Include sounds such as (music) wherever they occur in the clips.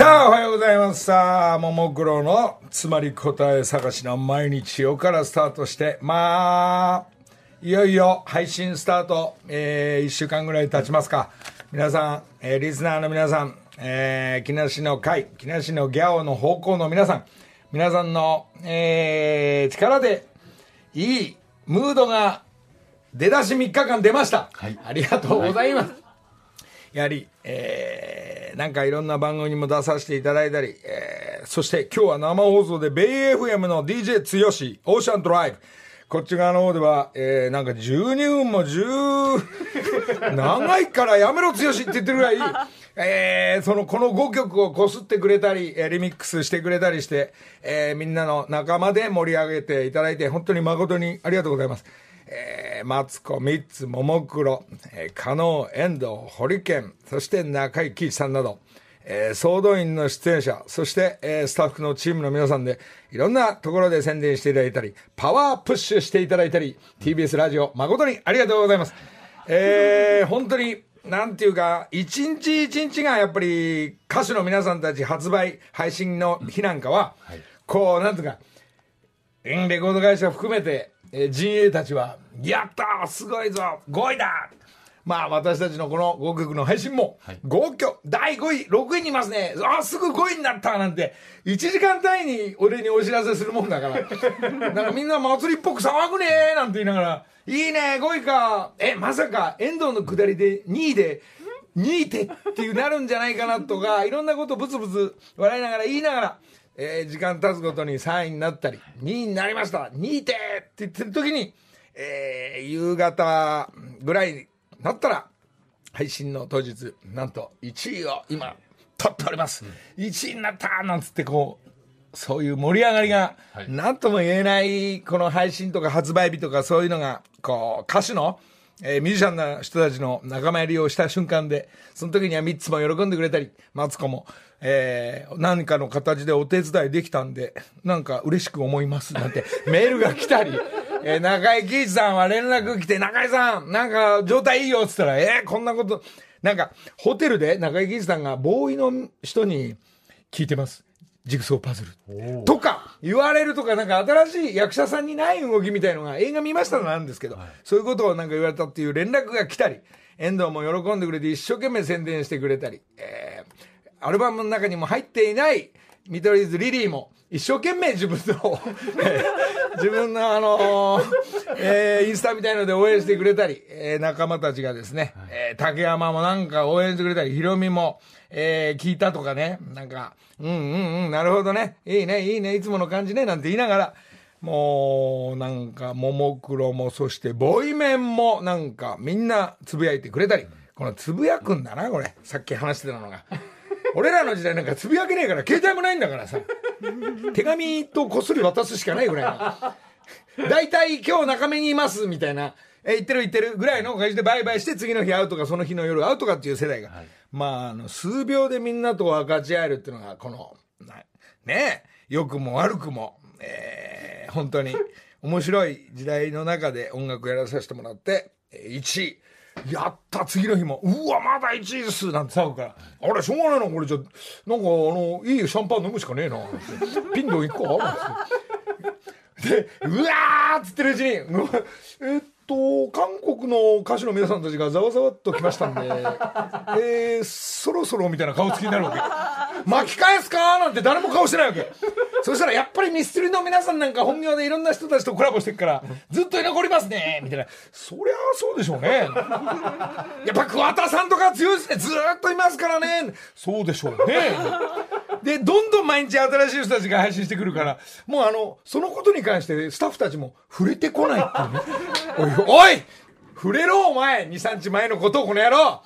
さあ、おはようございます。さあ、ももクロのつまり答え探しの毎日をからスタートして、まあ、いよいよ配信スタート、えー、1週間ぐらい経ちますか。皆さん、えー、リスナーの皆さん、えー、木梨の会、木梨のギャオの方向の皆さん、皆さんの、えー、力で、いいムードが出だし3日間出ました。はいありがとうございます。やはり、えー、なんかいろんな番組にも出させていただいたり、えー、そして今日は生放送で、ベイ FM の DJ つよし、オーシャンドライブ。こっち側の方では、えー、なんか12分も10、長いからやめろつよしって言ってるぐらい、えー、その、この5曲をこすってくれたり、えーリミックスしてくれたりして、えー、みんなの仲間で盛り上げていただいて、本当に誠にありがとうございます。えー、マツコ、ミッツ、ももクロ、えー、加納、遠藤、堀健、そして中井貴一さんなど、えー、総動員の出演者、そして、えー、スタッフのチームの皆さんで、いろんなところで宣伝していただいたり、パワープッシュしていただいたり、TBS ラジオ、誠にありがとうございます。えー、本当に、なんていうか、一日一日がやっぱり歌手の皆さんたち発売、配信の日なんかは、こう、なんていうか、うんレコード会社含めて、えー陣営たちは、やったーすごいぞ !5 位だまあ私たちのこの5曲の配信も、5曲、第5位、6位にいますねあすぐ5位になったなんて、1時間単位に俺にお知らせするもんだから。(laughs) なんかみんな祭りっぽく騒ぐねーなんて言いながら、いいね5位かえ、まさか遠藤の下りで2位で、2位でっていうなるんじゃないかなとか、いろんなことブツブツ笑いながら言いながら、えー時間経つごとに3位になったり、2位になりました、2位でって言ってる時に、えー夕方ぐらいになったら、配信の当日、なんと1位を今、取っております。1位になったなんつってこう、そういう盛り上がりが、なんとも言えない、この配信とか発売日とかそういうのが、こう、歌手の、えーミュージシャンの人たちの仲間入りをした瞬間で、その時には3つも喜んでくれたり、マツコも、えー何かの形でお手伝いできたんで、なんか嬉しく思います、なんて (laughs) メールが来たり、えー中井貴一さんは連絡来て、中井さん、なんか状態いいよって言ったら、えーこんなこと、なんか、ホテルで中井貴一さんがボーイの人に聞いてます。ジグソーパズル。とか、言われるとか、なんか新しい役者さんにない動きみたいのが映画見ましたのなんですけど、そういうことをなんか言われたっていう連絡が来たり、遠藤も喜んでくれて一生懸命宣伝してくれたり、えーアルバムの中にも入っていない見取り図リリーも一生懸命自分の、(laughs) えー自分のあのーえーインスタみたいので応援してくれたり、えー仲間たちがですね、えー竹山もなんか応援してくれたり、ヒロミも、えー聞いたとかね、なんか、うんうんうん、なるほどね、いいね、いいね、いつもの感じね、なんて言いながら、もう、なんか、ももクロも、そして、ボイメンも、なんか、みんなつぶやいてくれたり、このつぶやくんだな、これ。さっき話してたのが。俺らの時代なんかつぶやけねえから、携帯もないんだからさ。手紙とこっそり渡すしかないぐらいの。大体今日中目にいます、みたいな。え、行ってる行ってるぐらいの感じでバイバイして次の日会うとかその日の夜会うとかっていう世代が。まあ、あの、数秒でみんなと分かち合えるっていうのが、この、なねえ、良くも悪くも、えー本当に面白い時代の中で音楽やらさせてもらって、えー1位。やった次の日も、うわ、まだ1位ですなんて騒ぐから、あれ、しょうがないな、これじゃ、なんかあの、いいシャンパン飲むしかねえな、ピンド1個あるんですよで、うわーっつってるうちに、えっと、韓国の歌手の皆さんたちがざわざわっと来ましたんで、えー、そろそろみたいな顔つきになるわけ。巻き返すか？なんて誰も顔してないわけ。そしたらやっぱりミステリの皆さんなんか本業でいろんな人たちとコラボしてるから、ずっと居残りますねみたいな。そりゃあそうでしょうね。やっぱ桑田さんとか強いですね。ずっといますからね。そうでしょうね。で、どんどん毎日新しい人たちが配信してくるから、もうあの、そのことに関してスタッフたちも触れてこないってい。(laughs) おい、おい触れろお前 !2、3日前のことをこの野郎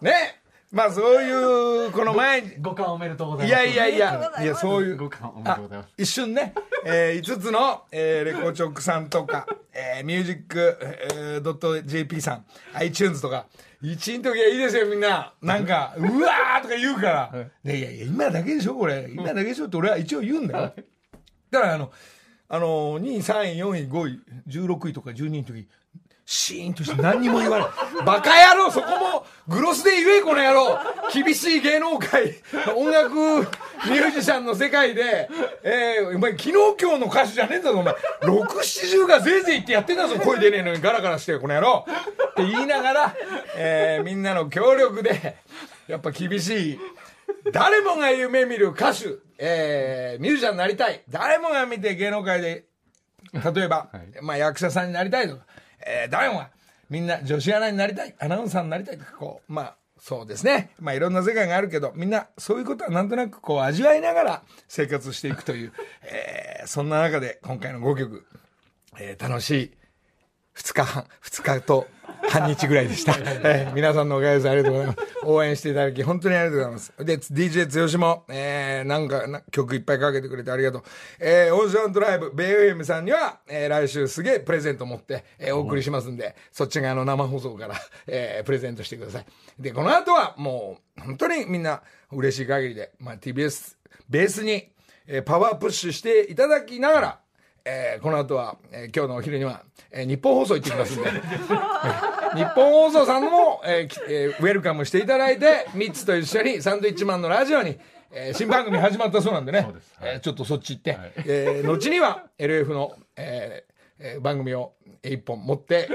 ねまあそういう、この前に、五冠おめでとうございます。いやいやいや、いや、そういう五冠おめでとうございます。一瞬ね、えー、5つの、えーレコチョックさんとか、えー、ミュージック、えー、ドット JP さん、iTunes とか、1の時はいいですよ、みんな。なんか、うわーとか言うから。ねいやいや、今だけでしょ、これ。今だけでしょって俺は一応言うんだよ。だから、あの、あの、2位、3位、4位、5位、16位とか12位の時、シーンとして何にも言わない。バカ野郎そこもグロスで言えこの野郎厳しい芸能界、音楽ミュージシャンの世界で、えー、お前昨日今日の歌手じゃねえんだぞお前。6、70がぜいぜい言ってやってんだぞ声出ねえのにガラガラしてこの野郎って言いながら、えー、みんなの協力で、やっぱ厳しい誰もが夢見る歌手、えー、ミュージシャンになりたい。誰もが見て芸能界で、例えば、はい、まあ役者さんになりたいとか、えー、誰もが、みんな女子アナになりたい、アナウンサーになりたい。とか、こう、まあ、そうですね。まあいろんな世界があるけど、みんなそういうことはなんとなくこう味わいながら生活していくという、えー、そんな中で今回の5曲、えー、楽しい2日半、2日と半日ぐらいでした。えー、皆さんのおかげです。ありがとうございます。応援していただき、本当にありがとうございます。で、DJ 剛も、えー、なんか曲いっぱいかけてくれてありがとう。えー、オーシャンドライブ、ベイウェイムさんには、えー、来週すげえプレゼント持って、えー、お送りしますんで、そっち側の生放送から、えー、プレゼントしてください。で、この後はもう、本当にみんな嬉しい限りで、まあ、TBS、ベースに、えー、パワープッシュしていただきながら、えー、この後は、えー、今日のお昼には、えー、日本放送行ってきますんで、(laughs) 日本放送さんも、えーえー、ウェルカムしていただいて、3つと一緒にサンドイッチマンのラジオに、えー、新番組始まったそうなんでね、ではい、えー、ちょっとそっち行って、はい、えー、後には LF の、えーえー、番組を一本持って、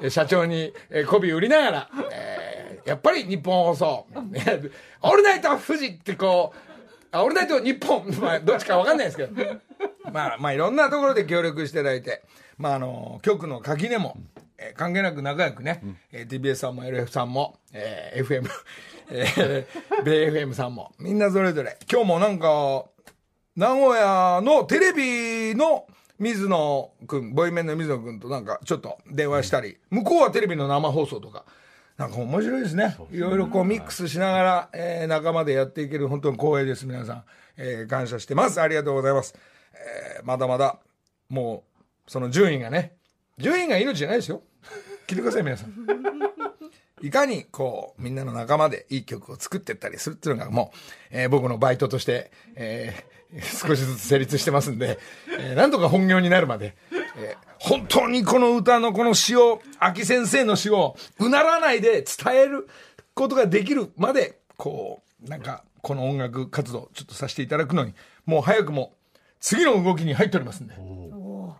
えー、(laughs) 社長に、えー、媚び売りながら、えー、やっぱり日本放送、(laughs) オールナイト富士ってこう、あ、オールナイト日本、まあ、(laughs) どっちかわかんないですけど、まあ、まあ、いろんなところで協力していただいて、まあ、あの、局の垣根も、えー、関係なく仲良くね、うん、えー、TBS さんも LF さんも、えー、FM、えー、(laughs) 米 FM さんも、みんなそれぞれ、今日もなんか、名古屋のテレビの水野くん、ボイメンの水野くんとなんかちょっと電話したり、向こうはテレビの生放送とか、なんか面白いですね。いろいろこうミックスしながら、えー、仲間でやっていける本当に光栄です。皆さん、えー、感謝してます。ありがとうございます。えー、まだまだ、もう、その順位がね、順位が命じゃないですよ。(laughs) 聞いてください、皆さん。(laughs) いかに、こう、みんなの仲間でいい曲を作っていったりするっていうのがもう、えー、僕のバイトとして、えー、少しずつ成立してますんで、えー、なんとか本業になるまで、えー本当にこの歌のこの詩を、秋先生の詩を、うならないで伝えることができるまで、こう、なんか、この音楽活動、ちょっとさせていただくのに、もう早くも、次の動きに入っておりますんで、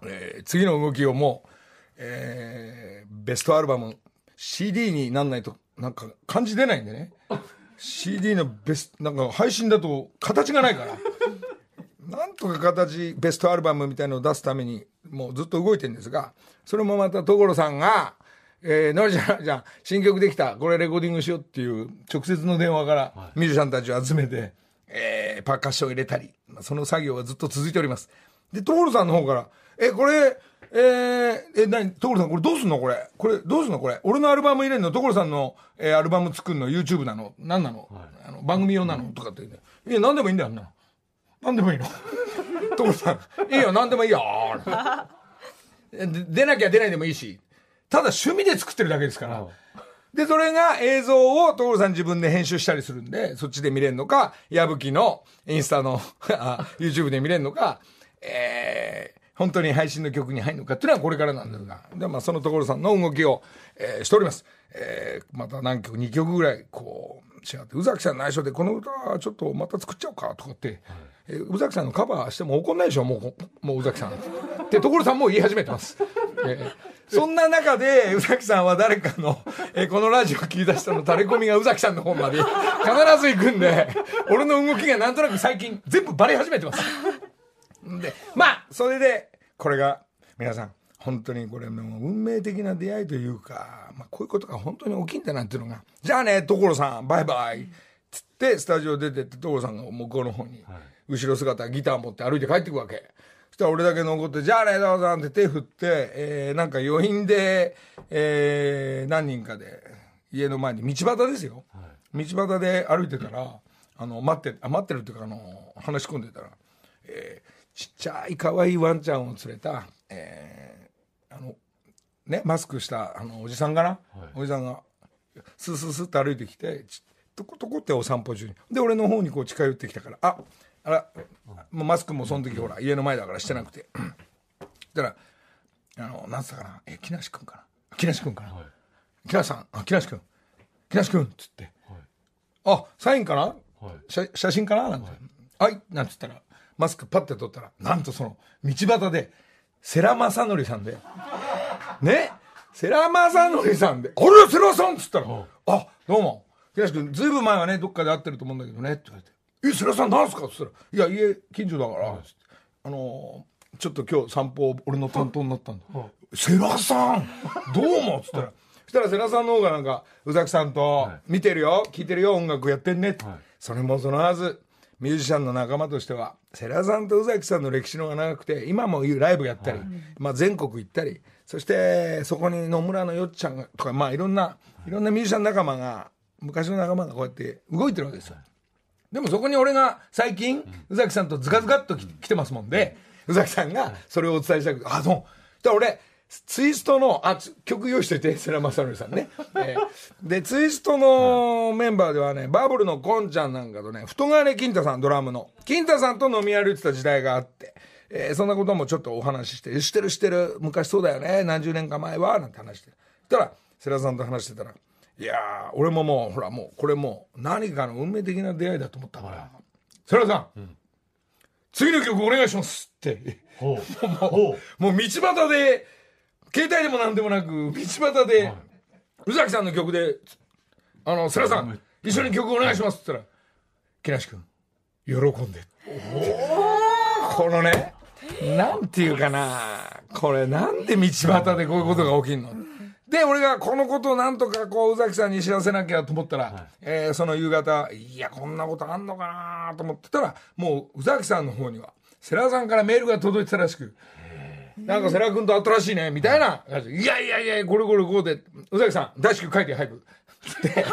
えー、次の動きをもう、えー、ベストアルバム、CD になんないと、なんか感じ出ないんでね。CD のベスト、なんか配信だと形がないから。なんとか形、ベストアルバムみたいのを出すために、もうずっと動いてるんですが、それもまた所さんが、えー、のりちゃん、じゃあ、新曲できた、これレコーディングしようっていう、直接の電話からミュージシャンたちを集めて、えー、パーカッションを入れたり、その作業がずっと続いております。で、所さんの方から、え、これ、えー、え、なに、所さん、これどうすんの？これ。これ、どうすんの？これ。俺のアルバム入れんの？所さんの、えー、アルバム作るの？YouTube なの？何なの、はい、あの番組用なの？とかって言ういや、何でもいいんだよ、な。何でもいいの？(laughs) 所さん、いいよ、何でもいいよ。(laughs) 出なきゃ出ないでもいいし、ただ趣味で作ってるだけですから。で、それが映像を所さん自分で編集したりするんで、そっちで見れるのか、矢吹のインスタの YouTube で見れるのか、えー、本当に配信の曲に入るのかっていうのはこれからなんですが、で、まあその所さんの動きを、えー、しております。えー、また何曲、2曲ぐらい、こう、違って、宇崎さん内緒でこの歌ちょっとまた作っちゃおうかとかって、はいえ宇崎さんのカバーしても怒んないでしょもう、もう宇崎さん。って所さんも言い始めてます。(laughs) えー、そんな中で、宇崎さんは誰かの、えー、このラジオ聞き出したの垂れ込みが宇崎さんの方まで必ず行くんで、俺の動きがなんとなく最近全部バレ始めてます。で、まあ、それで、これが、皆さん、本当にこれも運命的な出会いというか、まあ、こういうことが本当に起きんだなっていうのが、じゃあね、所さん、バイバイ。つって、スタジオ出てって、所さんが向こうの方に、はい後ろ姿ギター持って歩いて帰ってくわけ。そしたら俺だけ残って、じゃあね、どうぞって手振って、えー、なんか余韻で、えー、何人かで、家の前に道端ですよ。はい、道端で歩いてたら、あの、待って、あ、待ってるっていうか、あの、話し込んでたら、えー、ちっちゃい可愛いワンちゃんを連れた、えー、あの、ね、マスクした、あの、おじさんかな、はい、おじさんが、スースースーって歩いてきて、とことこってお散歩中に。で、俺の方にこう近寄ってきたから、あ、あら、もうマスクもその時ほら、家の前だからしてなくて。(clears throat) だから、あの、なんつったかな、え、木梨くんかな？木梨くんかな？はい木梨さん、あ、木梨くん。木梨くんっつって。はいあ、サインかな？はい写写真かな？なんて。はい、なんつったら、マスクパッて取ったら、なんとその、道端で、世良正則さんで、ね。世良正則さんで、あれ世良さんっつったら、あ、どうも。木梨君、ずいぶん前はね、どっかで会ってると思うんだけどね、って言われて、え、世良さんなんすかっつったら、いや、家近所だから、あのーちょっと今日散歩、俺の担当になったんだ。世良さんどうもっつったら、そしたら世良さんの方がなんか、宇崎さんと、見てるよ、聞いてるよ、音楽やってんねそれもそのはず、ミュージシャンの仲間としては、世良さんと宇崎さんの歴史の方が長くて、今もライブやったり、まあ全国行ったり、そしてそこに野村のよっちゃんがとか、まあいろんな、いろんなミュージシャン仲間が、昔の仲間がこうやって動いてるわけですよ。でもそこに俺が最近、宇崎さんとズカズカっとき来てますもんで、宇崎さんがそれをお伝えしたくて、あ、どうも。だ俺、ツイストの、あ、つ曲用意しといて、(laughs) 世良正則さんね。えーで、ツイストのメンバーではね、バブルのコンちゃんなんかとね、太金金太さん、ドラムの。金太さんと飲み歩いてた時代があって、えーそんなこともちょっとお話しして、知ってる知ってる、昔そうだよね、何十年か前は、なんて話して。たら、世良さんと話してたら、いやー、俺ももう、ほらもう、これもう、何かの運命的な出会いだと思ったから、世良さん、次の曲お願いしますって。ほう (laughs) ほうもう道端で、携帯でも何でもなく、道端で、宇崎さんの曲で、あの、世良さん、一緒に曲お願いします。って言ったら、木梨君、喜んで。このね、なんていうかな、これなんで道端でこういうことが起きんの？で、俺がこのことをなんとかこう、宇崎さんに知らせなきゃと思ったら、えーその夕方、いや、こんなことあんのかなと思ってたら、もう宇崎さんの方には、世良さんからメールが届いてたらしく、なんか世良君と会ったらしいね、みたいな。いやいやいや、これこれこうで、宇崎さん、大至急書いて、早く。って。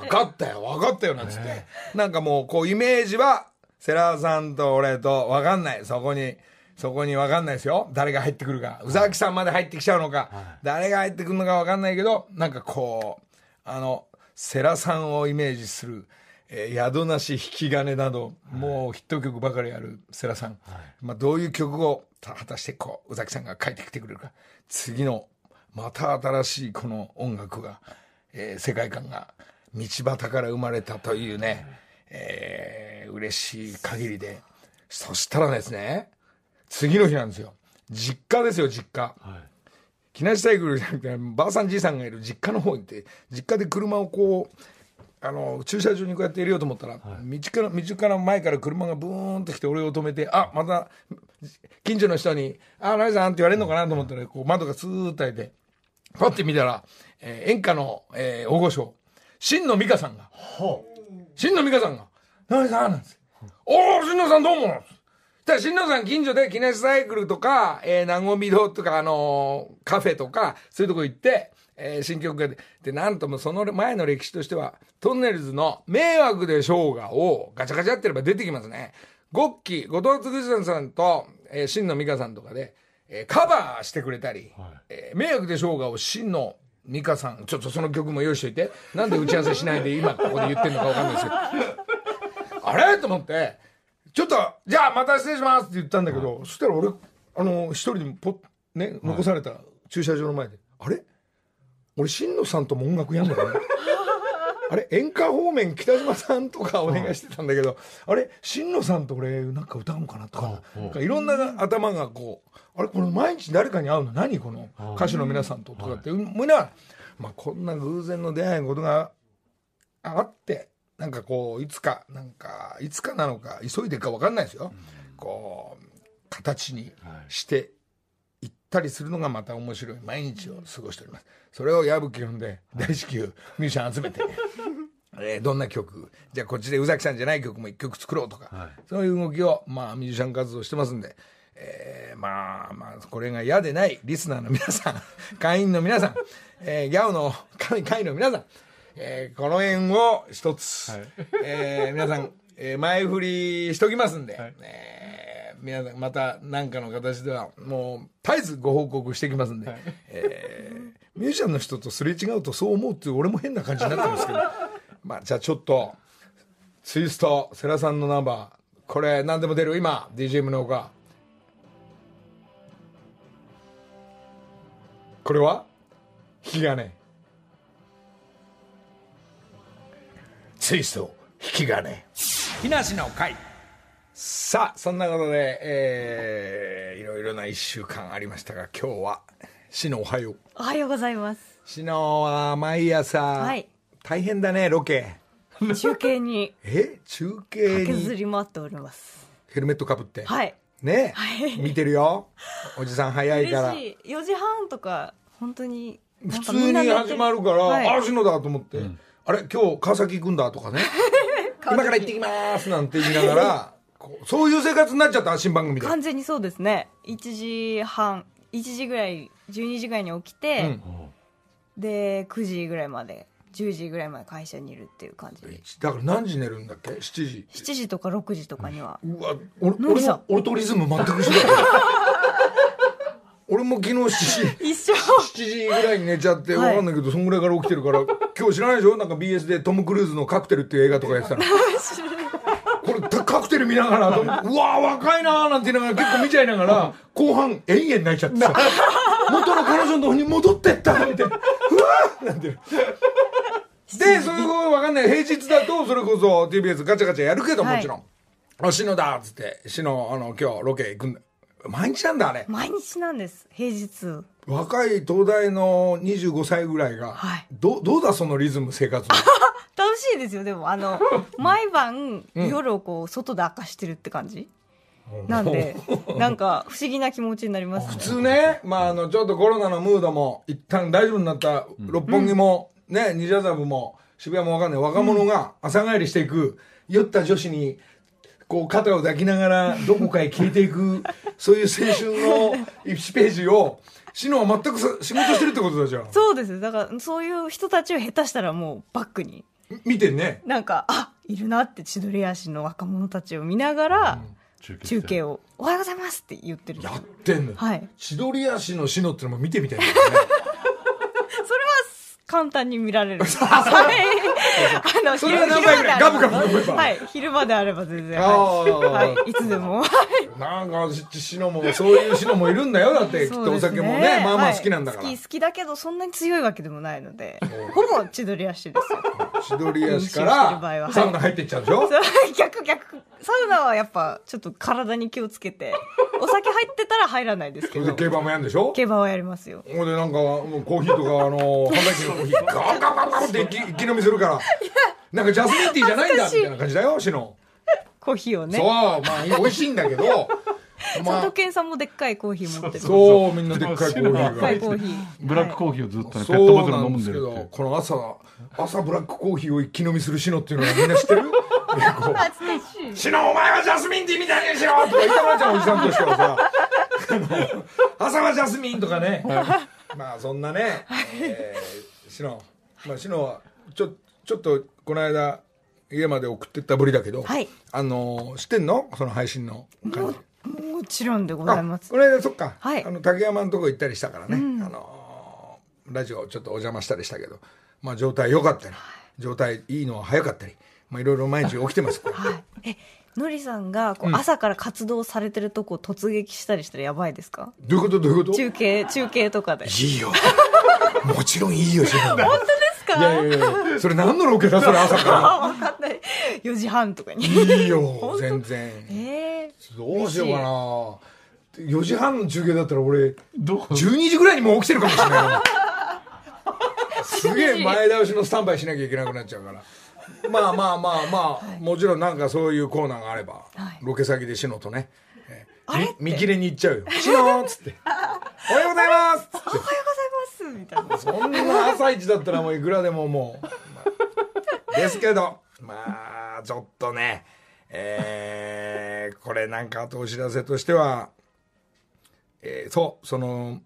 分かったよ、分かったよ、なんつって。なんかもう、こう、イメージは、世良さんと俺と分かんない。そこに、そこに分かんないですよ。誰が入ってくるか。宇崎さんまで入ってきちゃうのか。誰が入ってくるのか分かんないけど、なんかこう、あの、世良さんをイメージする、えー宿なし引き金など、もうヒット曲ばかりある世良さん。まあ、どういう曲を、た果たしてこう、宇崎さんが書いてきてくれるか。次の、また新しいこの音楽が、えー世界観が道端から生まれたというね、えー嬉しい限りで。そしたらですね、次の日なんですよ。実家ですよ、実家。はい木梨サイクルじゃなくて、ばあさんじいさんがいる実家の方に行って、実家で車をこう、あの、駐車場にこうやって入れようと思ったら、道から、道から前から車がブーンと来て俺を止めて、あ、また、近所の人に、あ、ナイさんって言われるのかなと思ったら、こう窓がスーッと開いて、パッて見たら、えー演歌の、えー大御所、新野美香さんが、ほ新野美香さんが、ナイさんなんです。よ。おー、新野さんどうもなんです。ただ新野さん近所で木梨サイクルとか、えー、なごみ堂とか、あのーカフェとか、そういうとこ行って、えー新曲がで、で、なんともその前の歴史としては、トンネルズの迷惑でしょうがをガチャガチャやってれば出てきますね。ゴッキー、後藤嗣さんと、えー、新野美香さんとかで、えーカバーしてくれたり、はい。えー迷惑でしょうがを新野美香さん、ちょっとその曲も用意しといて、なんで打ち合わせしないで今ここで言ってんのかわかんないですけど、あれ？と思って、ちょっと、じゃあまた失礼しますって言ったんだけど、そしたら俺、あの、一人でポッ、ね、残された駐車場の前で、あれ？俺、新野さんとも音楽やんのかな？あれ演歌方面北島さんとかお願いしてたんだけど、あれ新野さんと俺なんか歌うのかなとかうんなんかいろんな頭がこうあれこれ毎日誰かに会うの？何この歌手の皆さんととかって。思いながら、まあ、こんな偶然の出会いのことがあってなんかこういつかなんかいつかなのか急いでるか分かんないですよ、こう形にしてたりするのがまた面白い。毎日を過ごしております。それを矢吹読んで大至急ミュージシャン集めて、(laughs) えーどんな曲じゃあこっちで宇崎さんじゃない曲も一曲作ろうとか、はい。そういう動きをまあミュージシャン活動してますんで、えーまあまあこれが嫌でないリスナーの皆さん (laughs) 会員の皆さん、えーギャオの会会の皆さん、えーこの辺を一つ、はい。えー皆さん、えー前振りしときますんで、はい。えー皆さんまた何かの形ではもう絶えずご報告してきますんで、えーミュージシャンの人とすれ違うとそう思うっていう俺も変な感じになってるんですけど。(laughs) まあじゃあちょっとツイスト世良さんのナンバー。これ何でも出る？今 DJ 宗岡これは？引き金。ツイスト引き金。木梨の会さあそんなことで、えー、いろいろな1週間ありましたが今日はしのおはよう。おはようございます。しのは毎朝、はい。大変だねロケ。中継に (laughs) え？中継駆けずにり回っております。ヘルメットかぶって、はい。ね、はい。見てるよ。おじさん早いから。嬉しい。4時半とか、本当に。普通に始まるから、はい、あ篠だと思って、あれ？今日川崎行くんだとかね。(laughs) 今から行ってきますなんて言いながら (laughs) そういう生活になっちゃった新番組で、完全にそうですね。1時半、1時ぐらい、12時ぐらいに起きて、うん。で、9時ぐらいまで、10時ぐらいまで会社にいるっていう感じで。だから何時寝るんだっけ？7時。7時とか6時とかには。うわ俺のりさん俺も俺とリズム全く一緒だよ。(laughs) 俺も昨日7時一緒。7時ぐらいに寝ちゃって、はい。わかんないけどそんぐらいから起きてるから今日知らないでしょ？なんか BS でトム・クルーズの「カクテル」っていう映画とかやってたの (laughs) カクテル見ながらうわー若いなーなんて言いながら結構見ちゃいながら後半延々泣いちゃってさ (laughs) 元の彼女のとこに戻ってったみたいなうわーなんてでそういうことわかんない。平日だとそれこそ TBS ガチャガチャやるけどはい。もちろん「あ篠だ」っつって「篠あの今日ロケ行くんだ」毎日なんだあれ。毎日なんです、平日。若い東大の25歳ぐらいが、はい。どどうだそのリズム生活 (laughs) 楽しいですよ、でも、あの、(laughs) 毎晩、夜をこう、外で明かしてるって感じ？なんで、(laughs) なんか、不思議な気持ちになりますね。普通ね、まあ、あのちょっとコロナのムードも一旦大丈夫になった六本木も、ね西麻布も渋谷もわかんない若者が朝帰りしていく酔った女子にこう肩を抱きながらどこかへ消えていくそういう青春の1ページをシノは全くさ仕事してるってことだじゃん。そうです。だから、そういう人たちを下手したらもうバックに、見てんね。なんか、あ、いるなって千鳥足の若者たちを見ながら、中継中継を、おはようございますって言ってる。やってんの、はい。千鳥足のシノってのも見てみたいんだよね (laughs) 簡単に見られる。(laughs) はい。あの、それは何回ぐらいガブガブ。飲めばはい。昼間であれば全然。あー。はい。はい。いつでも。(laughs) なんかしシノもそういうシノもいるんだよ。だって (laughs) きっとお酒もねまあまあ好きなんだから、はい好き、好きだけど、そんなに強いわけでもないので、ほぼ千鳥足ですよ。千鳥足からサウナ入っていっちゃうでしょ、逆逆。サウナはやっぱちょっと体に気をつけてお酒入ってたら入らないですけど。それで競馬もやるんでしょ？競馬はやりますよ。ほんでなんかもうコーヒーとかあの販売機のコーヒーガーガーガーガーって一気飲みするから。なんかジャスミンティーじゃないんだみたいな感じだよシノ、コーヒーをね。そうまあ美味しいんだけど。佐まあ藤健さんもでっかいコーヒー持ってる。そうみんなでっかいコーヒーが。コーヒー。ブラックコーヒーをずっとね、ペットボトルな飲んでるっんですけどて。この朝朝ブラックコーヒーを一気飲みするシノっていうのはみんな知ってる？しい。(laughs) シノお前はジャスミンティーみたいにしろとか言いたくなっちゃうおじさんとしてはさ。朝はジャスミンとかね。まあそんなね、えー、シノまあシノはちょちょっとこの間家まで送ってったぶりだけど、はい。あの知ってんの？その配信の。感じもちろんでございます。この間そっか、はい。あの竹山のとこ行ったりしたからね、あのラジオちょっとお邪魔したりしたけど、まあ、状態良かったり。状態いいのは早かったり、まあ、いろいろ毎日起きてます。はい。えのりさんがこう朝から活動されてるとこ突撃したりしたらやばいですか？どういうこと？どういうこと？中継中継とかで。いいよ。もちろんいいよ (laughs) 本当ですか？いやいやいやそれ何のロケだ？(laughs) それ朝かあ分かんない。4時半とかに。らいいよ全然。えー、どうしようかな。4時半の中継だったら俺どう？12時ぐらいにもう起きてるかもしれないな (laughs) すげえ前倒しのスタンバイしなきゃいけなくなっちゃうからまあまあまあまあ、もちろんなんかそういうコーナーがあれば、はい。ロケ先でシノとね、えーあれ見切れに行っちゃうよ「シノ!」っつって「おはようございます!」おはようございますみたいな。そんな朝一だったらもういくらでももう、まあですけどまあちょっとねえーこれなんかあとお知らせとしては、えーそうその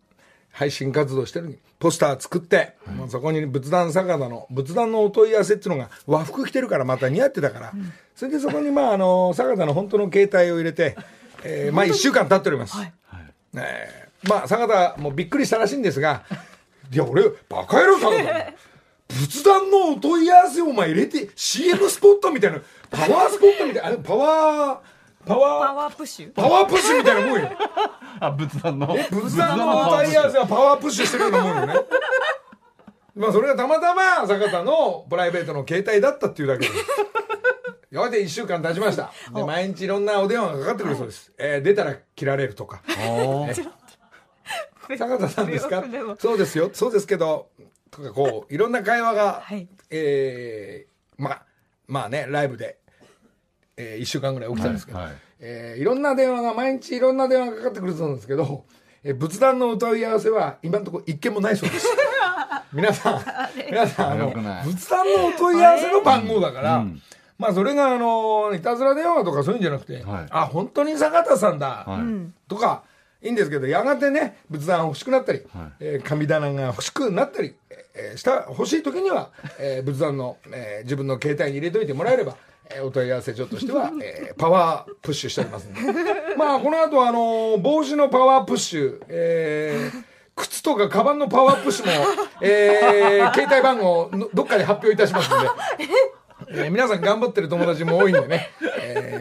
配信活動してるポスター作って、もうそこに仏壇坂田の仏壇のお問い合わせっていうのが和服着てるからまた似合ってたから、それでそこにまああの坂田の本当の携帯を入れて、えーまあ1週間経っております、はい。え。ーまあ坂田もびっくりしたらしいんですがいや俺バカ野郎坂田。仏壇のお問い合わせをお前入れて CM スポットみたいなパワースポットみたいなあれパワーパパワーワープッシュ？パワープッシュみたいなもんよ (laughs) あ、仏壇の。仏壇の歌い合わせはパワープッシュしてるようなもんよね。(laughs) まあそれがたまたま坂田のプライベートの携帯だったっていうだけで。(laughs) すやがて1週間経ちました。で毎日いろんなお電話がかかってくるそうです、えー出たら切られるとか。坂田さんですか？そうですよ。そうですけどとかこういろんな会話が、はい。えーまあまあねライブで、え1週間ぐらい起きたんですけど、はいはい。えーいろんな電話が毎日いろんな電話がかかってくるそうなんですけど、えー仏壇の歌い合わせは今のところ一件もないそうです。(laughs) 皆さん皆さんあの仏壇のお問い合わせの番号だから、うん。まあそれがあのいたずら電話とかそういうんじゃなくて、はい。あ本当に坂田さんだ、はい。うん。とかいいんですけどやがてね仏壇欲しくなったり、はい。えー神棚が欲しくなったり、えーした欲しい時には、えー仏壇の、えー自分の携帯に入れといてもらえれば、えーお問い合わせ所としては、(laughs) えーパワープッシュしておりますんで。(laughs) まあこの後あのー帽子のパワープッシュ、えー靴とかカバンのパワープッシュも、えー携帯番号のどっかで発表いたしますんで、(laughs) えー皆さん頑張ってる友達も多いんでね、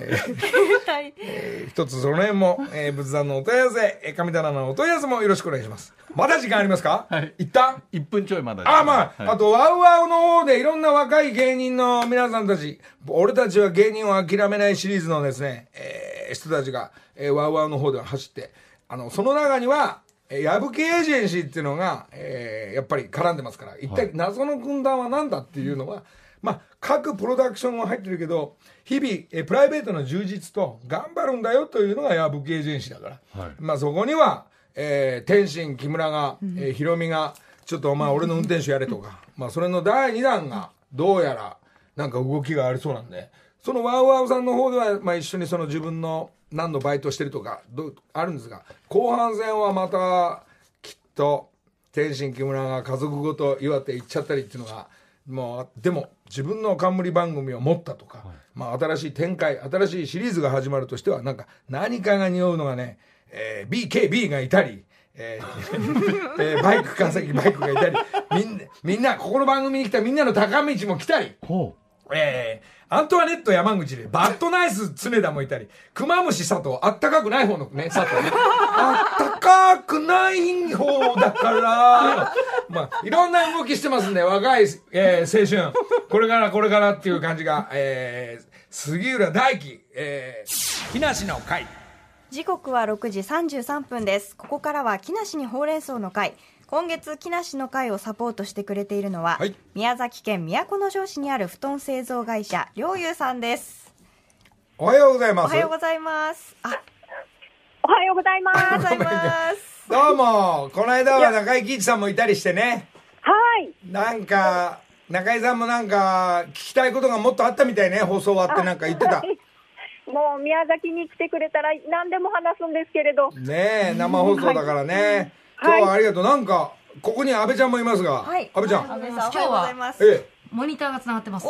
えーはいえー一つその辺も、えー仏壇のお問い合わせ、えー神棚のお問い合わせもよろしくお願いします。まだ時間ありますか？はい。一旦？1分ちょいまだですねあ、まあ、はい。あと、ワウワウの方でいろんな若い芸人の皆さんたち、俺たちは芸人を諦めないシリーズのですね、えー人たちが、えーワウワウの方では走って、あの、その中には、えー矢吹エージェンシーっていうのが、えーやっぱり絡んでますから、一体謎の軍団は何だっていうのは、まあ、各プロダクションは入ってるけど、日々、えープライベートの充実と頑張るんだよというのが矢吹エージェンシーだから。はい。まあそこには、えー天心木村が、えーヒロミがちょっとお前俺の運転手やれとか、(laughs) まあそれの第2弾がどうやらなんか動きがありそうなんで。そのワウワウさんの方では、まあ、一緒にその自分の何のバイトしてるとかどうあるんですが後半戦はまたきっと天心木村が家族ごと岩手行っちゃったりっていうのがもうでも自分の冠番組を持ったとか、まあ、新しい展開新しいシリーズが始まるとしてはなんか何かが匂うのがね、えー BKB がいたり、えー (laughs) えーバイク川崎バイクがいたりみんなみんなここの番組に来たみんなの高道も来たり。ほえーアントワネット山口で、バッドナイス常田もいたり、クマムシ佐藤、あったかくない方のね、佐藤ね。あったかくない方だから、まあ、いろんな動きしてますんで、若い、えー青春、これからこれからっていう感じが、えー杉浦大輝、えー、木梨の会。時刻は6時33分ですここからは木梨にほうれん草の会今月木梨の会をサポートしてくれているのは、はい宮崎県都城市にある布団製造会社良友さんですおはようございおます。はようございますあおはようございます。おはようございますどうも、この間は中井貴一さんもいたりしてね。はい。なんか、中井さんもなんか、聞きたいことがもっとあったみたいね、放送終わってなんか言ってた。もう宮崎に来てくれたら何でも話すんですけれど。ねえ、生放送だからね。今はい日はありがとう。なんか、ここに安倍ちゃんもいますが。はい安倍ちゃん。安倍さんおはようございますええ。モニターがつながってます。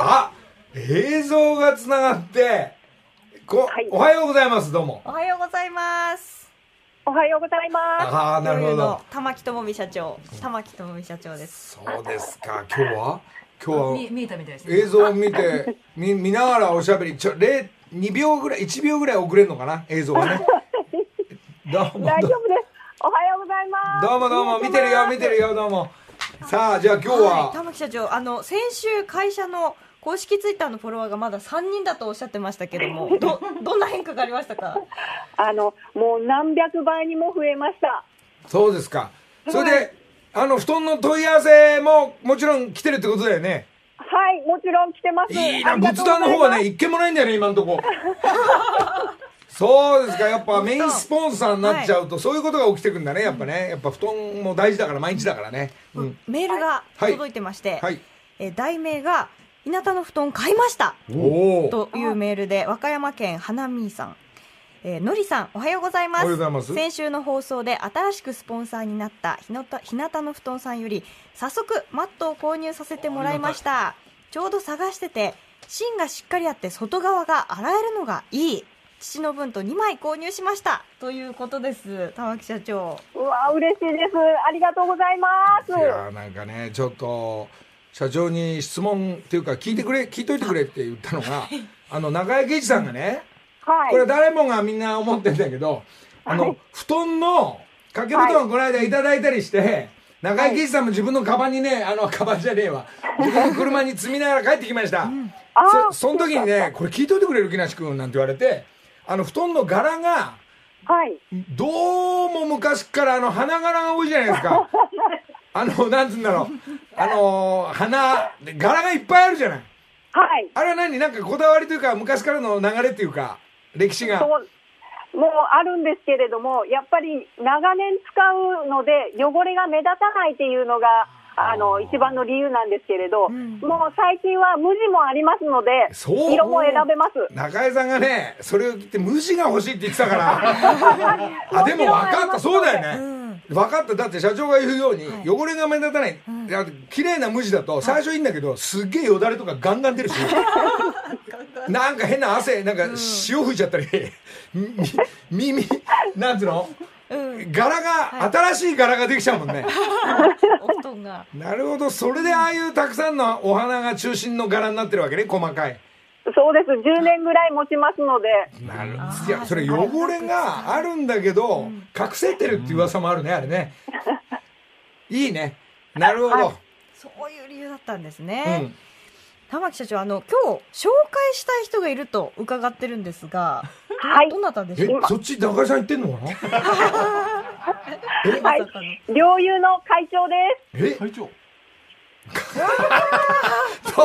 あ映像がつながって、こ、はいおはようございます、どうも。おはようございますおはようございまああ、なるほど。玉木智美社長玉木智美社長ですそうですか、今日は？今日は見見えたみたいですね。映像を見て、(laughs) 見、見ながらおしゃべり、ちょ、0、2秒ぐらい、1秒ぐらい遅れるのかな？映像がね。(laughs) 大丈夫です。おはようございます。どうもどうも、見てるよ、見てるよ、どうも。さあ、じゃあ今日は？いは、玉木社長あの先週会社の公式ツイッターのフォロワーがまだ3人だとおっしゃってましたけども (laughs) どどんな変化がありましたか？(laughs) あの、もう何百倍にも増えました。そうですか。それで、あの、布団の問い合わせも、もちろん来てるってことだよね？はい、もちろん来てます。いいな、仏壇の方はね、一件もないんだよね、今んとこ。(laughs) そうですか、やっぱメインスポンサーになっちゃうと、そういうことが起きてくんだね、やっぱね。やっぱ布団も大事だから、毎日だからね。うん。メールがはい。届いてまして、はい。えー題名が「日向の布団買いました」。というメールで和歌山県花見さん。えーのりさんおはようございます。先週の放送で新しくスポンサーになったひのた日向の布団さんより早速マットを購入させてもらいました。ちょうど探してて芯がしっかりあって外側が洗えるのがいい父の分と2枚購入しました。ということです。玉木社長。うわ、嬉しいです。ありがとうございます。いやーなんかね、ちょっと、社長に質問っていうか、聞いてくれ、聞いといてくれって言ったのが、あの、中井貴一さんがね、はい。これ誰もがみんな思ってんだけど、あの、布団の掛け布団をこの間いただいたりして、中井貴一さんも自分のカバンにね、あの、カバンじゃねえわ。自分の車に積みながら帰ってきました。あそ、その時にね、これ聞いといてくれる木梨君なんて言われて、あの、布団の柄が、はい。どうも昔からあの、花柄が多いじゃないですか。(laughs) あの、なんつうんだろう。あの、花、柄がいっぱいあるじゃない。はい。あれは何？なんかこだわりというか、昔からの流れっていうか、歴史が。そうもうあるんですけれども、やっぱり長年使うので、汚れが目立たないっていうのが、あの一番の理由なんですけれど、んもう最近は無地もありますので、そう色も選べます。中江さんがね、それを言って無地が欲しいって言ってたから。(laughs) あ、でも分かった。そうだよね。分かった。だって社長が言うように、汚れが目立たない。いや綺麗な無地だと、最初いいんだけど、すっげえよだれとかガンガン出るし。(laughs) なんか変な汗、なんか潮吹いちゃったり、み耳、なんつうの？うん。柄が、新しい柄ができちゃうもんね。(laughs) お布団が。なるほど。それでああいうたくさんのお花が中心の柄になってるわけね、細かい。そうです、10年ぐらい持ちますので、なるいや、それ汚れがあるんだけど、隠せてるっていう噂もあるね、あれね。いいね。なるほど。そういう理由だったんですうね。ん。玉木社長、あの、今日、紹介したい人がいると伺ってるんですが、どはいどなたでしえょうか、そっち中井さん言ってんのかな？(laughs) え？はいまさかの猟友の会長です。え？会長。(laughs)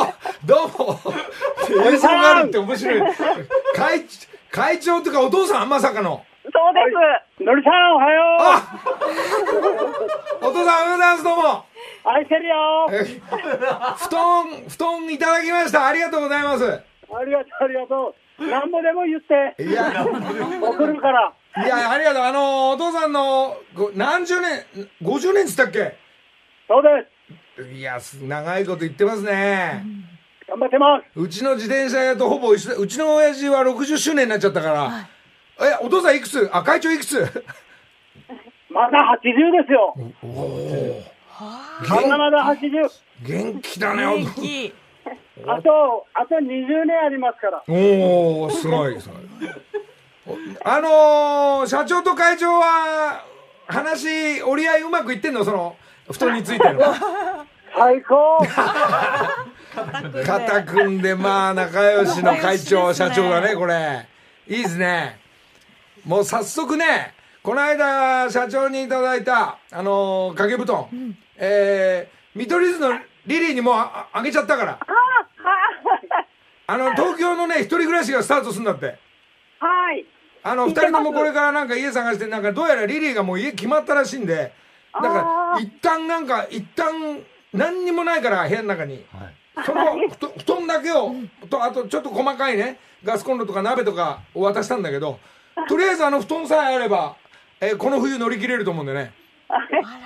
どどうも。映像があるって面白い。会、会長とかお父さんまさかの。そうです。のりさん、おはよう。あお父さんおはようございます、どうも。愛してるよ。え布団、布団いただきました。ありがとうございます。ありがとう、ありがとう。なんぼでも言って、いや、送るから。いや、ありがとう。あの、お父さんの、ご何十年、50年っつったっけ？そうです。いや、す長いこと言ってますね。頑張ってます。うちの自転車屋とほぼ一緒だうちの親父は60周年になっちゃったから。え、お父さんいくつ？あ、会長いくつ？まだ80ですよ。まだまだ80。元気だね、元気。あと、あと20年ありますから。おおすごい、すごい。おあのー、社長と会長は、話、折り合いうまくいってんの？その、布団についての？最高。肩組んで、まあ、仲良しの会長、ね社長だね、これ。いいですね。もう早速ね、この間、社長にいただいた、あのー掛け布団、えー、見取り図のリリーにもあああげちゃったから。あの、東京のね、一人暮らしがスタートするんだって。はい。あの、二人ともこれからなんか家探して、なんかどうやらリリーがもう家決まったらしいんで、だから、一旦なんか、一旦、何にもないから、部屋の中に。その布団だけを、と、あとちょっと細かいね、ガスコンロとか鍋とかを渡したんだけど、とりあえずあの布団さえあれば、えーこの冬乗り切れると思うんでね。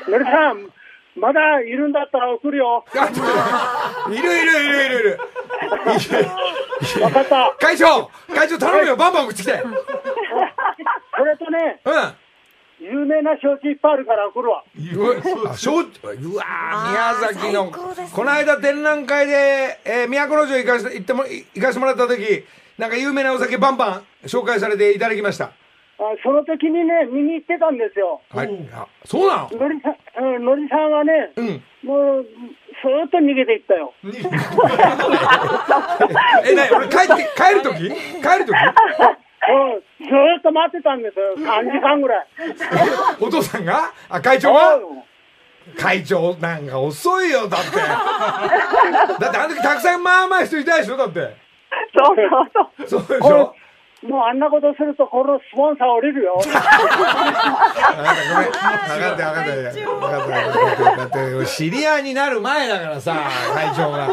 のりさん、まだいるんだったら送るよ。あいるいるいるいるいる。わかった。会長会長頼むよバンバン送ってきてうんそれとね、有名な焼酎いっぱいあるから送るわ。うわ、しょう、うわー宮崎の、この間展覧会で、えー、都城行かして、行っても、行かしてもらった時、なんか有名なお酒バンバン紹介されていただきました。あその時にね、見に行ってたんですよ。はい。あ、そうなの？のりさん、うんのりさんはね、うん。もう、そーっと逃げていったよ。(laughs) え、なに俺帰って、帰る時？帰る時？うん、ずーっと待ってたんですよ。3時間ぐらい。(laughs) お父さんが？あ、会長が会長なんか遅いよ、だって。だってあの時たくさんまあまあ人いたでしょだって。そうそうそう。そうでしょ？もうあんなことすると、このスポンサー降りるよ。だって、知り合いになる前だからさ、会長が。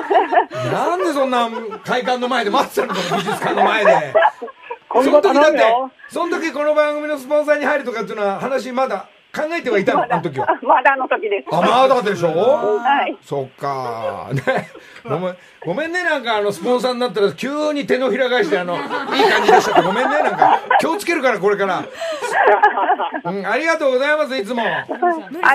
なんでそんな会館の前で待ってたの美術館の前で。その時だってその時この番組のスポンサーに入るとかっていうのは話まだ考えてはいたの？あの時は。まだの時です。あ、まだでしょ？はい。そっか。ね。ごめん、ごめんね、なんかあの、スポンサーになったら急に手のひら返して、あの、(laughs) いい感じ出しちゃってごめんね、なんか。気をつけるから、これから。(laughs) うん、ありがとうございます、いつも。あ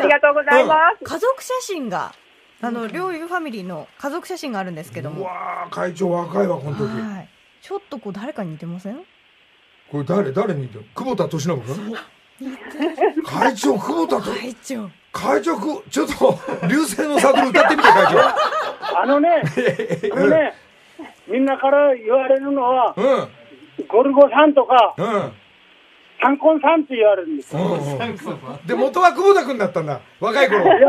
りがとうございます。家族写真が、あの、両友ファミリーの家族写真があるんですけどうも。わー、会長若いわ、この時。はい。ちょっとこう誰かに似てません？これ誰？誰に似てる？久保田利伸君？会長久保田と会長。会長くちょっと流星のサドル歌ってみて会長。あのね、(laughs) あのね、みんなから言われるのは、うん。ゴルゴさんとか、うん。サンコンさんって言われるんですよ。うんうん。で元は久保田君だったんだ若い頃。い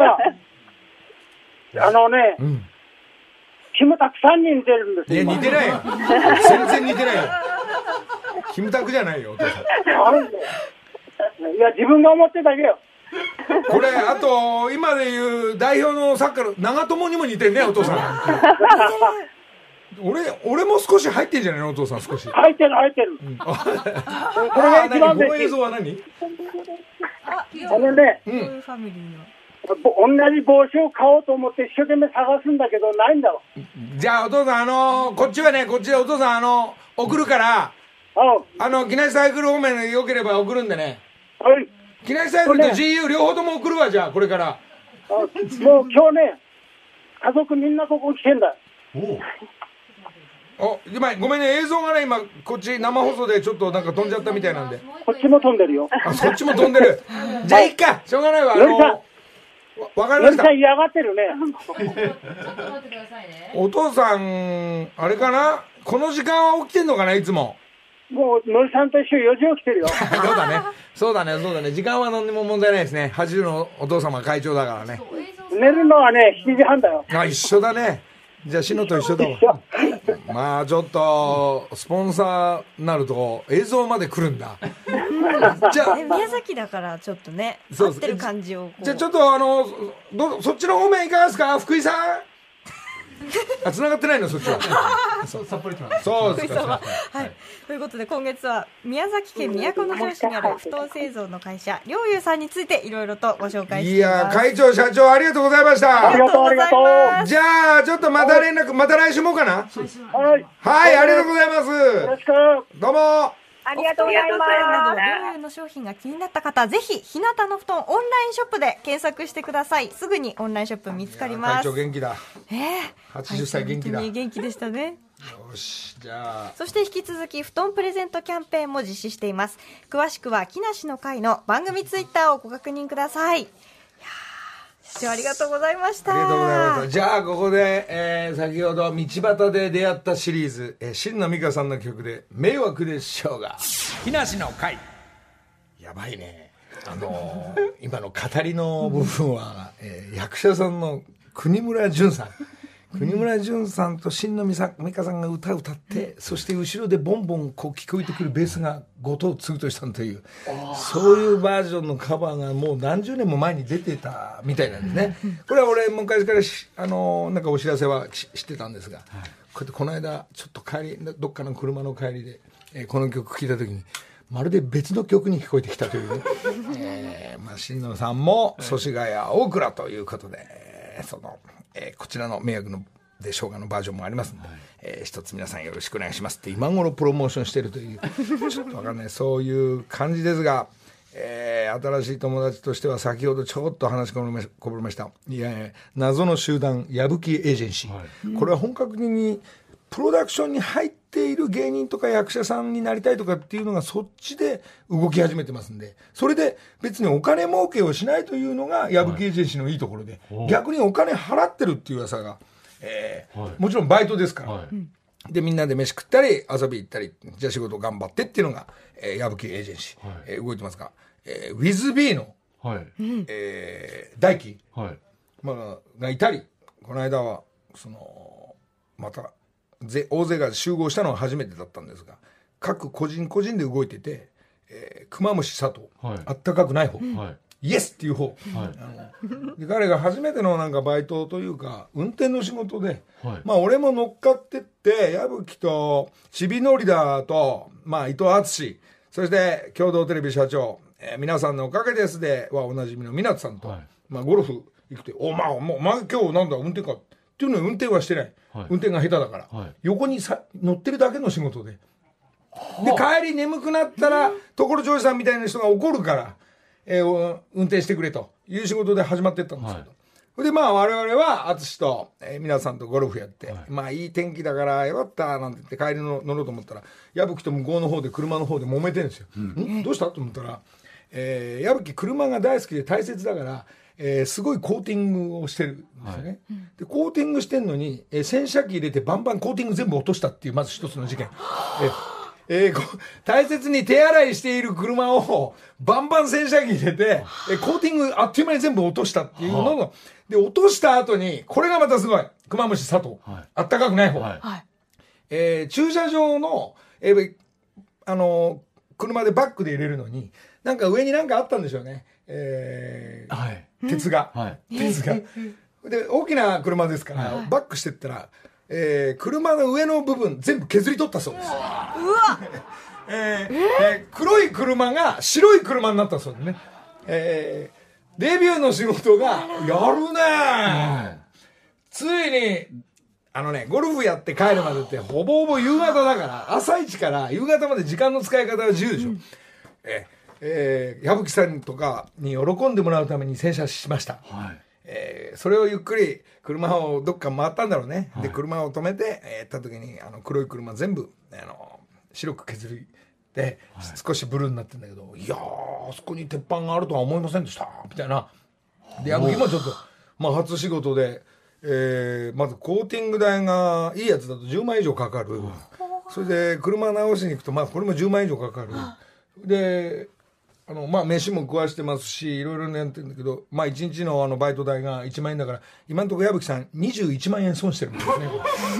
や、あのね、うん。キムタクさんに似てるんですいやよ。似てないよ。(laughs) 全然似てないよ。キムタクじゃないよお父さん。なんで？いや、自分が思ってたけよ。これあと今でいう代表のサッカーの長友にも似てるねお父さん (laughs) 俺俺も少し入ってんじゃないのお父さん少し入ってる、入ってる。(laughs) あそれが一番何？この映。像は何？あいやあのね、こういうファミリーのぼ同じ帽子を買おうと思って一生懸命探すんだけど、ないんだわ。じゃあお父さんあのこっちはねこっちでお父さんあの送るからああの木梨サイクル方面でよければ送るんでねはい。木梨サイクルと GU 両方とも送るわじゃあこれから。あもう今日ね、家族みんなここ来てんだ。お今ごめんね映像がね今こっち生放送でちょっとなんか飛んじゃったみたいなんで。こっちも飛んでるよ。あそっちも飛んでる。(laughs) じゃあいっか。しょうがないわ。あのわわかりました。のりさん嫌がってるね。お父さんあれかな？この時間は起きてんのかないつももうのりさんと一緒4時起きてるよ。そうだね。そうだね。そうだね。時間は何にも問題ないですね。80のお父様会長だからね。寝るのはね、7時半だよ。あ一緒だね。じゃあ篠と一緒だわ。まあちょっとスポンサーになると映像まで来るんだ。(laughs) じゃあね宮崎だからちょっとねそうってる感じをじゃあちょっとあのどそっちの方面いかがですか？福井さん？(laughs) あ繋がってないの？そっちは。そう。さっぱりとなんですそうですか。はい、ということで今月は宮崎県都城市にある布団製造の会社良友さんについていろいろとご紹介していいます。や会長社長ありがとうございました。ありがとう、ありがとう。はじゃあちょっとまた連絡また来週もかな？い。よはいありがとうございます。ろしく。どうもありがとうございまなどす。良友の商品が気になった方ぜひ日向の布団オンラインショップで検索してください。すぐにオンラインショップ見つかりま会す長元気だ。ええ80歳元気だ。よ本当に元気でしたね。しじゃあ。そして引き続き布団プレゼントキャンペーンも実施しています。詳しくは木梨の会の番組ツイッターをご確認くださいいやー社長ありがとうございましたありがとうございます。じゃあ、ここで、えー先ほど道端で出会ったシリーズ、えー、新野美香さんの曲で、迷惑でしょうが、木梨の会。やばいね。あのー今の語りの部分は、えー役者さんの国村淳さん。国村淳さんと新野美香さんが歌を歌って、そして後ろでボンボンこう聞こえてくるベースが後藤嗣俊さんという、そういうバージョンのカバーがもう何十年も前に出てたみたいなんですね。これは俺昔からしあのなんかお知らせはし知ってたんですが、こうやってこの間ちょっと帰りどっかの車の帰りで、えーこの曲聴いた時に。まるで別の曲に聞こえてきたというね、(laughs) えーまあ、新野さんも祖師ヶ谷大倉ということで、えーその、えーこちらの迷惑のでしょうがのバージョンもありますので、えー一つ皆さんよろしくお願いします。って今頃プロモーションしてるという。ちょっとわかんない。そういう感じですが、えー新しい友達としては先ほどちょっと話しこぼれました。いやいや謎の集団矢吹エージェンシー、これは本格的にプロダクションに入っている芸人とか役者さんになりたいとかっていうのがそっちで動き始めてますんでそれで別にお金儲けをしないというのが矢吹エージェンシーのいいところで、逆にお金払ってるっていう噂が、えーはい。もちろんバイトですから、はい。でみんなで飯食ったり遊び行ったりじゃあ仕事頑張ってっていうのが、えー、矢吹エージェンシー、はい。えー動いてますが、えー、ウィズビーの、はい。えー大輝、はい。まあ、がいたりこの間はそのまたぜ大勢が集合したのは初めてだったんですが各個人個人で動いてて、えー、熊虫佐藤、はい。あったかくない方、はい。イエスっていう方、はい。で彼が初めてのなんかバイトというか運転の仕事で、はい。まあ俺も乗っかってって矢吹とちびのりだと、まあ、伊藤敦そして共同テレビ社長、えー皆さんのおかげです」ではおなじみの湊さんと、はい。まあ、ゴルフ行くて「おまあお前今日なんだ運転か」っていうのに運転はしてない、はい。運転が下手だから、はい。横にさ乗ってるだけの仕事で。で帰り眠くなったら所ジョージさんみたいな人が怒るから、えーお運転してくれという仕事で始まってったんですけど、はい。で、まあ我々は、淳と、えー皆さんとゴルフやって、まあいい天気だからよかった、なんて言って帰りの乗ろうと思ったら、矢吹と向こうの方で車の方で揉めてるんですよ。ん？どうした？と思ったら、えー矢吹車が大好きで大切だから、えーすごいコーティングをしてるんですよね。で、コーティングしてんのに、えー洗車機入れてバンバンコーティング全部落としたっていう、まず一つの事件。えーえーこ大切に手洗いしている車をバンバン洗車機入れて、えーコーティングあっという間に全部落としたっていうのの、で、落とした後に、これがまたすごい。熊虫佐藤。はいあったかくない方。はいはい。えー駐車場の、えーあのー車でバックで入れるのに、なんか上になんかあったんでしょうね。えーはい。鉄が。はい。(laughs) 鉄が。で、大きな車ですから、バックしてったら、えー車の上の部分全部削り取ったそうです。(laughs) えーえー黒い車が白い車になったそうですね。えーデビューの仕事が、やるねついに、あのね、ゴルフやって帰るまでって、ほぼほぼ夕方だから、朝一から夕方まで時間の使い方は自由でしょ。えーえー矢吹さんとかに喜んでもらうために洗車しました。はい。えーそれをゆっくり車をどっか回ったんだろうね、で車を止めて、えー、った時にあの黒い車全部あの白く削りで、少しブルーになってんだけどいやーあそこに鉄板があるとは思いませんでした。みたいな。で矢吹もちょっと、まあ、初仕事で、えーまずコーティング代がいいやつだと10万以上かかる、それで車直しに行くとまあこれも10万以上かかる、であの、まあ、飯も食わしてますし、いろいろねやってるんだけど、まあ、1日のあの、バイト代が1万円だから、今のところ矢吹さん21万円損してるんですね。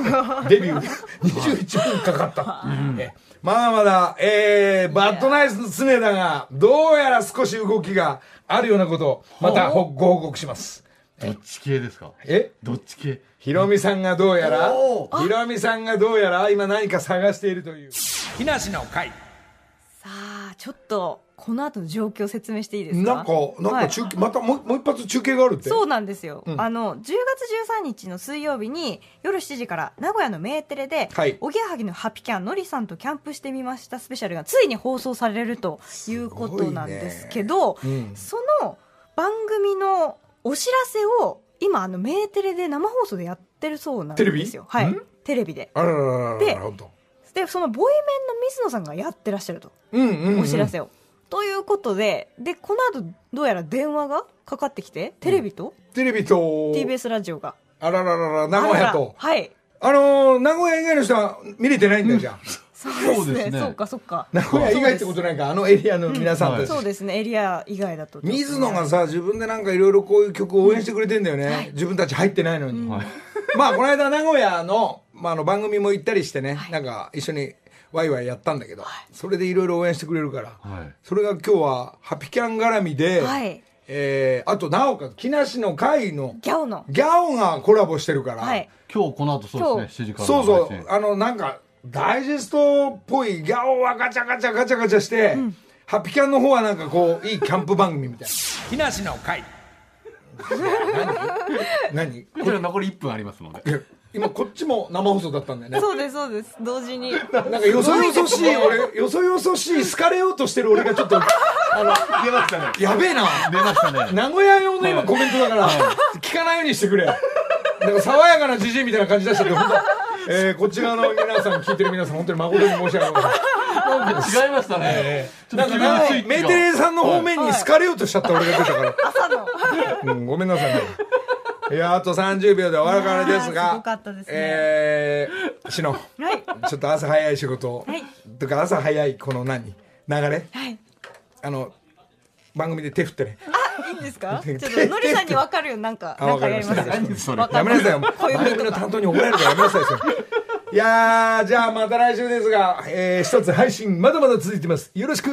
(laughs) デビュー、21万円かかった。えまだまだ、えー、バッドナイスの常だが、どうやら少し動きがあるようなことを、またほご報告します。どっち系ですか？え？どっち系？ひろみさんがどうやらお、ひろみさんがどうやら、今何か探しているという。木梨の会。ちょっと、この後の状況を説明していいですか？なんか、なんはい。か中継、またもうもう一発中継があるって？そうなんですよ、うん。あの10月13日の水曜日に夜7時から名古屋のメーテレで、はい。おぎやはぎのハピキャンのりさんとキャンプしてみました。スペシャルがついに放送されるということなんですけどねうんその番組のお知らせを今あのメーテレで生放送でやってるそうなんですよはいテレビん。テレビでで。でそのボイメンの水野さんがやってらっしゃると、うんうん、うん。お知らせを。ということででこの後どうやら電話がかかってきてテレビと、テレビと、TBS ラジオが。あらららら、名古屋と。らはい。あのー、名古屋以外の人は見れてないんだよ、じゃあ。そうです (laughs) そうですね。ねそうかそうか。名古屋以外ってことないか、あのエリアの皆さんたち。そうですねエリア以外だと。水野がさ、自分でなんかいろいろこういう曲を応援してくれてんだよね。自分たち入ってないのに。はい。まあ、この間名古屋の、まあ、あの番組も行ったりしてね、なんか一緒にワイワイやったんだけど、それでいろいろ応援してくれるから、はい。それが今日はハピキャン絡みで、はい。えーあとなおかつ木梨の会のギャオの。ギャオがコラボしてるから、はい。今日この後そうですね、7時からそうそう。あのなんかダイジェストっぽいギャオはガチャガチャガチャガチャして、ハピキャンの方はなんかこういいキャンプ番組みたいな。木梨の会。(laughs) 何？何？こちら残り1分ありますので。今こっちも生放送だったんだよねそうですそうです同時になんかよそよそしい俺よそよそしい好かれようとしてる俺がちょっとあ出ましたね。のやべえな出ましたね。名古屋用の今コメントだから、聞かないようにしてくれ。なんか爽やかなじじいみたいな感じ出しちゃって、本当えー、こっち側の皆さん、聞いてる皆さん、本当に誠に申し訳ございません。なんか違いましたね。なんかメテレさんの方面に好かれようとしちゃった俺が出たから。朝のうん、ごめんなさいね。いや、あと30秒で終わるからですが。すごかったですね。えー、しの、はい。ちょっと朝早い仕事、はい。とか朝早いこの何？流れ？はい。あの、番組で手振ってね。あいいんですか？(laughs) ちょっとのりさんに分かるよなんかわかりました。わかるやめなさいよ。番組の担当に怒られるからやめなさいよ。いやー、じゃあまた来週ですが、えー、一つ配信まだまだ続いてます。よろしく。